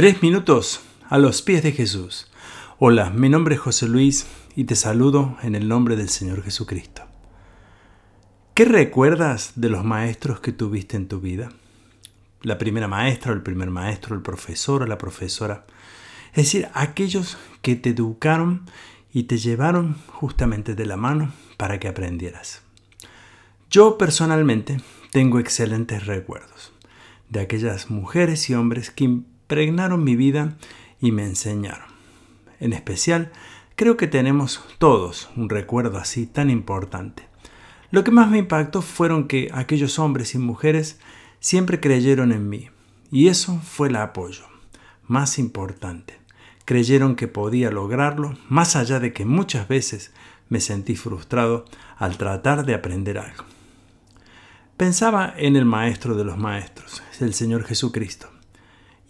Tres minutos a los pies de Jesús. Hola, mi nombre es José Luis y te saludo en el nombre del Señor Jesucristo. ¿Qué recuerdas de los maestros que tuviste en tu vida? La primera maestra el primer maestro, el profesor o la profesora. Es decir, aquellos que te educaron y te llevaron justamente de la mano para que aprendieras. Yo personalmente tengo excelentes recuerdos de aquellas mujeres y hombres que impregnaron mi vida y me enseñaron. En especial, creo que tenemos todos un recuerdo así tan importante. Lo que más me impactó fueron que aquellos hombres y mujeres siempre creyeron en mí, y eso fue el apoyo más importante. Creyeron que podía lograrlo, más allá de que muchas veces me sentí frustrado al tratar de aprender algo. Pensaba en el Maestro de los Maestros, el Señor Jesucristo.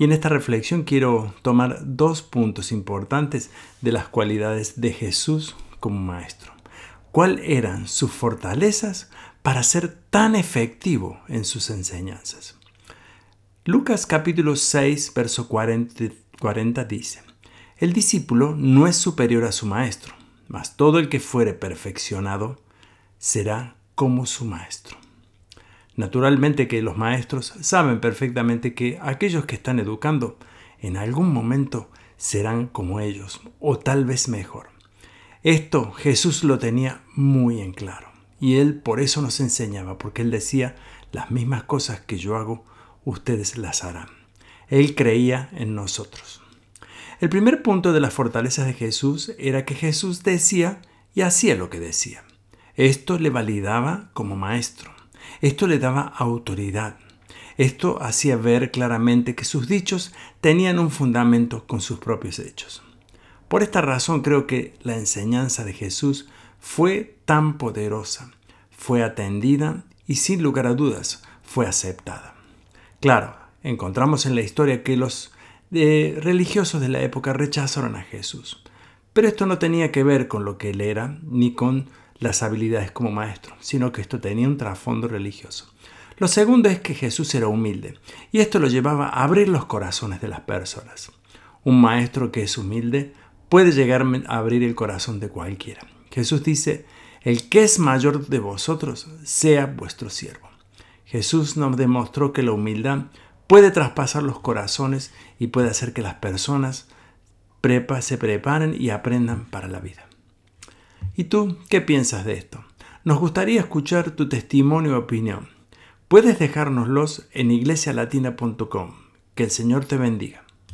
Y en esta reflexión quiero tomar dos puntos importantes de las cualidades de Jesús como maestro. ¿Cuáles eran sus fortalezas para ser tan efectivo en sus enseñanzas? Lucas capítulo 6, verso 40, 40 dice, El discípulo no es superior a su maestro, mas todo el que fuere perfeccionado será como su maestro. Naturalmente que los maestros saben perfectamente que aquellos que están educando en algún momento serán como ellos o tal vez mejor. Esto Jesús lo tenía muy en claro y él por eso nos enseñaba, porque él decía, las mismas cosas que yo hago, ustedes las harán. Él creía en nosotros. El primer punto de las fortalezas de Jesús era que Jesús decía y hacía lo que decía. Esto le validaba como maestro. Esto le daba autoridad. Esto hacía ver claramente que sus dichos tenían un fundamento con sus propios hechos. Por esta razón creo que la enseñanza de Jesús fue tan poderosa, fue atendida y sin lugar a dudas fue aceptada. Claro, encontramos en la historia que los eh, religiosos de la época rechazaron a Jesús, pero esto no tenía que ver con lo que él era ni con las habilidades como maestro, sino que esto tenía un trasfondo religioso. Lo segundo es que Jesús era humilde, y esto lo llevaba a abrir los corazones de las personas. Un maestro que es humilde puede llegar a abrir el corazón de cualquiera. Jesús dice, el que es mayor de vosotros sea vuestro siervo. Jesús nos demostró que la humildad puede traspasar los corazones y puede hacer que las personas se preparen y aprendan para la vida. ¿Y tú qué piensas de esto? Nos gustaría escuchar tu testimonio o opinión. Puedes dejárnoslos en iglesialatina.com. Que el Señor te bendiga.